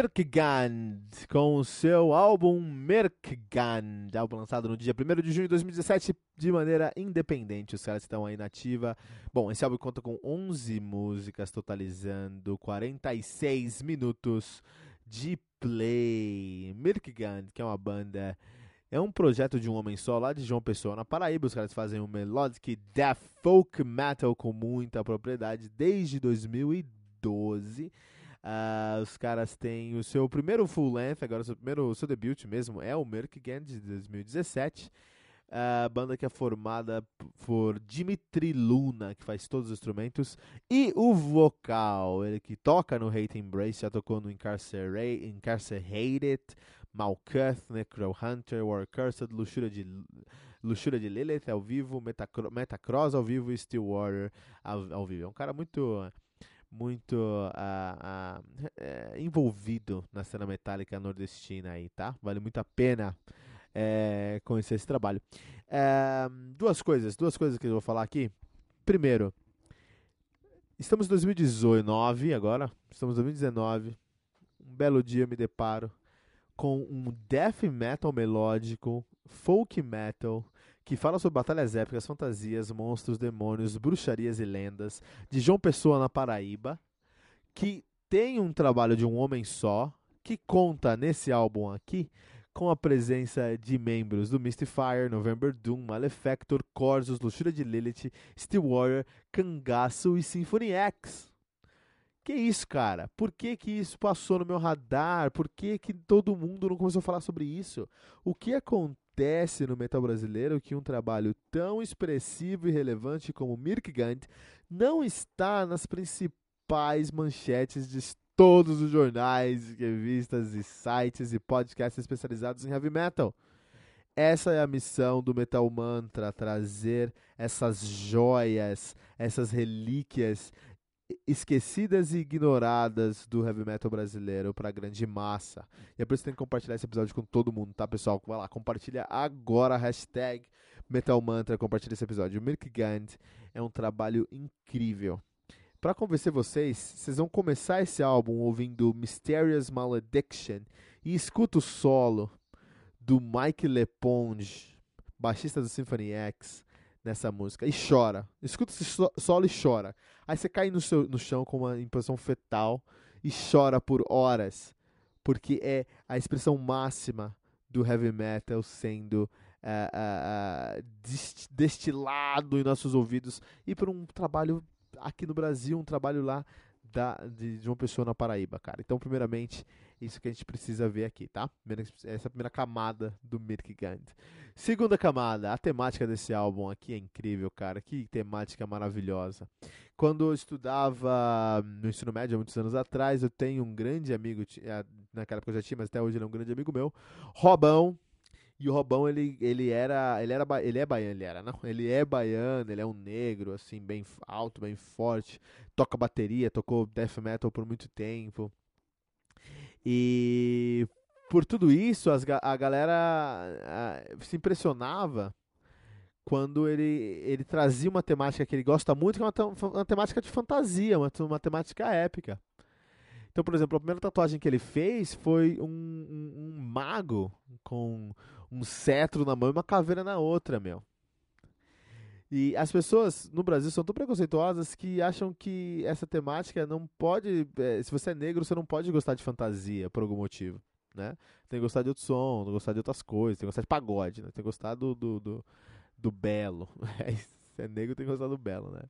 Merkgand, com o seu álbum Merkgand, álbum lançado no dia 1 de junho de 2017 de maneira independente. Os caras estão aí na ativa. Bom, esse álbum conta com 11 músicas, totalizando 46 minutos de play. Merkgand, que é uma banda, é um projeto de um homem só lá de João Pessoa, na Paraíba. Os caras fazem um melodic death folk metal com muita propriedade desde 2012. Uh, os caras têm o seu primeiro full length, agora o seu primeiro seu debut mesmo é o Merkgand de 2017. A uh, banda que é formada por Dimitri Luna, que faz todos os instrumentos, e o vocal, ele que toca no Hate Embrace, já tocou no Incarcerate, Incarcerated, Necro Hunter, War Cursed, Luxúria de, Luxúria de Lilith ao vivo, Metacro, Metacross ao vivo e Stillwater ao, ao vivo. É um cara muito muito uh, uh, envolvido na cena metálica nordestina aí, tá? Vale muito a pena é, conhecer esse trabalho. É, duas coisas, duas coisas que eu vou falar aqui. Primeiro, estamos em 2019 agora, estamos em 2019. Um belo dia eu me deparo com um death metal melódico, folk metal, que fala sobre batalhas épicas, fantasias, monstros, demônios, bruxarias e lendas, de João Pessoa na Paraíba, que tem um trabalho de um homem só, que conta nesse álbum aqui com a presença de membros do Mystifier, November Doom, Malefactor, Corsos, Luxúria de Lilith, Stillwater, Cangaço e Symphony X. Que isso, cara? Por que, que isso passou no meu radar? Por que, que todo mundo não começou a falar sobre isso? O que acontece? Acontece no metal brasileiro que um trabalho tão expressivo e relevante como Mirkgand não está nas principais manchetes de todos os jornais, revistas e sites e podcasts especializados em heavy metal. Essa é a missão do Metal Mantra, trazer essas joias, essas relíquias esquecidas e ignoradas do heavy metal brasileiro para a grande massa. E é por isso que tem que compartilhar esse episódio com todo mundo, tá, pessoal? Vai lá, compartilha agora, hashtag Metal Mantra, compartilha esse episódio. O Milk Gand é um trabalho incrível. Para convencer vocês, vocês vão começar esse álbum ouvindo Mysterious Malediction e escuta o solo do Mike Leponge, baixista do Symphony X, nessa música e chora. Escuta esse solo e chora. Aí você cai no, seu, no chão com uma impressão fetal e chora por horas, porque é a expressão máxima do heavy metal sendo uh, uh, uh, destilado em nossos ouvidos e por um trabalho aqui no Brasil, um trabalho lá da, de, de uma pessoa na Paraíba, cara. Então, primeiramente, isso que a gente precisa ver aqui, tá? Essa é a primeira camada do Mirkgand. Segunda camada, a temática desse álbum aqui é incrível, cara. Que temática maravilhosa. Quando eu estudava no ensino médio, há muitos anos atrás, eu tenho um grande amigo, naquela época eu já tinha, mas até hoje ele é um grande amigo meu, Robão, e o Robão, ele, ele era. Ele era ele é baiano, ele era, não. Ele é baiano, ele é um negro, assim, bem alto, bem forte. Toca bateria, tocou death metal por muito tempo. E por tudo isso, as, a galera a, se impressionava quando ele, ele trazia uma temática que ele gosta muito, que é uma, uma temática de fantasia, uma, uma temática épica. Então, por exemplo, a primeira tatuagem que ele fez foi um, um, um mago com um cetro na mão e uma caveira na outra, meu. E as pessoas no Brasil são tão preconceituosas que acham que essa temática não pode. É, se você é negro, você não pode gostar de fantasia por algum motivo. Né? Tem que gostar de outro som, tem que gostar de outras coisas, tem que gostar de pagode, né? tem que gostar do, do, do, do belo. se é negro, tem que gostar do belo, né?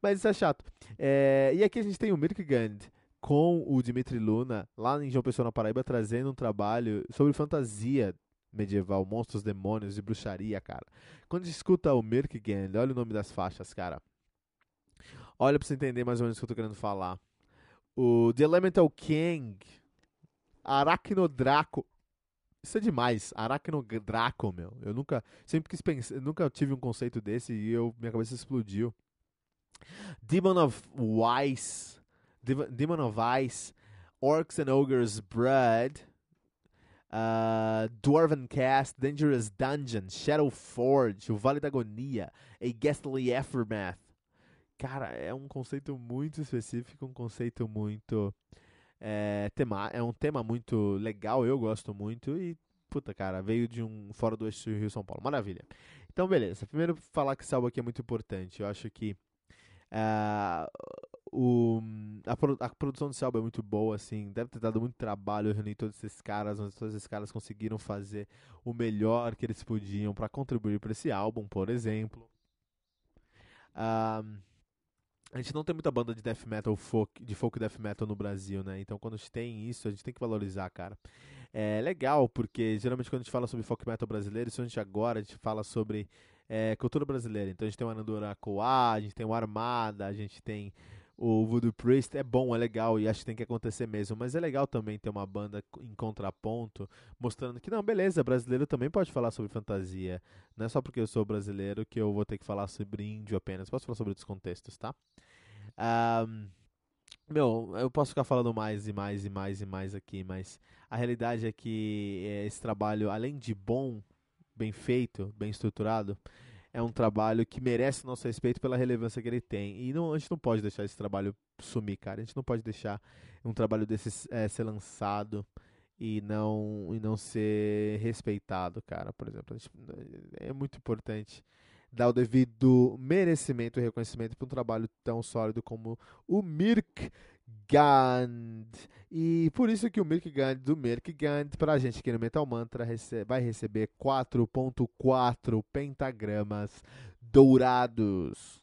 Mas isso é chato. É, e aqui a gente tem o Mirkgand com o Dimitri Luna, lá em João Pessoa, na Paraíba, trazendo um trabalho sobre fantasia medieval, monstros, demônios e bruxaria, cara. Quando a gente escuta o Mirkgand, olha o nome das faixas, cara. Olha pra você entender mais ou menos o que eu tô querendo falar. O The Elemental King, Arachnodraco. Isso é demais, Arachnodraco, meu. Eu nunca, sempre quis pensar, nunca tive um conceito desse e eu, minha cabeça explodiu. Demon of Wise, Demon of Ice, Orcs and Ogres Blood, uh, Dwarven Cast, Dangerous Dungeon, Shadow Forge, O Vale da Agonia, A Ghastly Aftermath. Cara, é um conceito muito específico, um conceito muito. É, tema, é um tema muito legal, eu gosto muito e, puta, cara, veio de um fora do eixo Rio São Paulo. Maravilha. Então, beleza. Primeiro, falar que esse álbum aqui é muito importante. Eu acho que. Uh, o, a, a, produção desse álbum é muito boa, assim. Deve ter dado muito trabalho reunir todos esses caras, mas todos esses caras conseguiram fazer o melhor que eles podiam para contribuir para esse álbum, por exemplo. Um, a gente não tem muita banda de death metal folk, de folk death metal no Brasil, né? Então quando a gente tem isso, a gente tem que valorizar, cara. É legal porque geralmente quando a gente fala sobre folk metal brasileiro, isso a gente agora a gente fala sobre é, cultura brasileira. Então a gente tem o Anandura Coá, a gente tem o Armada, a gente tem o Voodoo Priest é bom, é legal e acho que tem que acontecer mesmo, mas é legal também ter uma banda em contraponto, mostrando que não, beleza, brasileiro também pode falar sobre fantasia. Não é só porque eu sou brasileiro que eu vou ter que falar sobre índio apenas, posso falar sobre outros contextos, tá? Um, meu, eu posso ficar falando mais e mais e mais e mais aqui, mas a realidade é que eh, esse trabalho, além de bom, bem feito, bem estruturado, é um trabalho que merece nosso respeito pela relevância que ele tem. E não, a gente não pode deixar esse trabalho sumir, cara. A gente não pode deixar um trabalho desse é, ser lançado e não, e não ser respeitado, cara. Por exemplo, gente, é muito importante dar o devido merecimento e reconhecimento para um trabalho tão sólido como o Mirk Gand. E por isso que o Milk Gand do Milk Gand, pra gente aqui no Metal Mantra, vai receber 4.4 pentagramas dourados.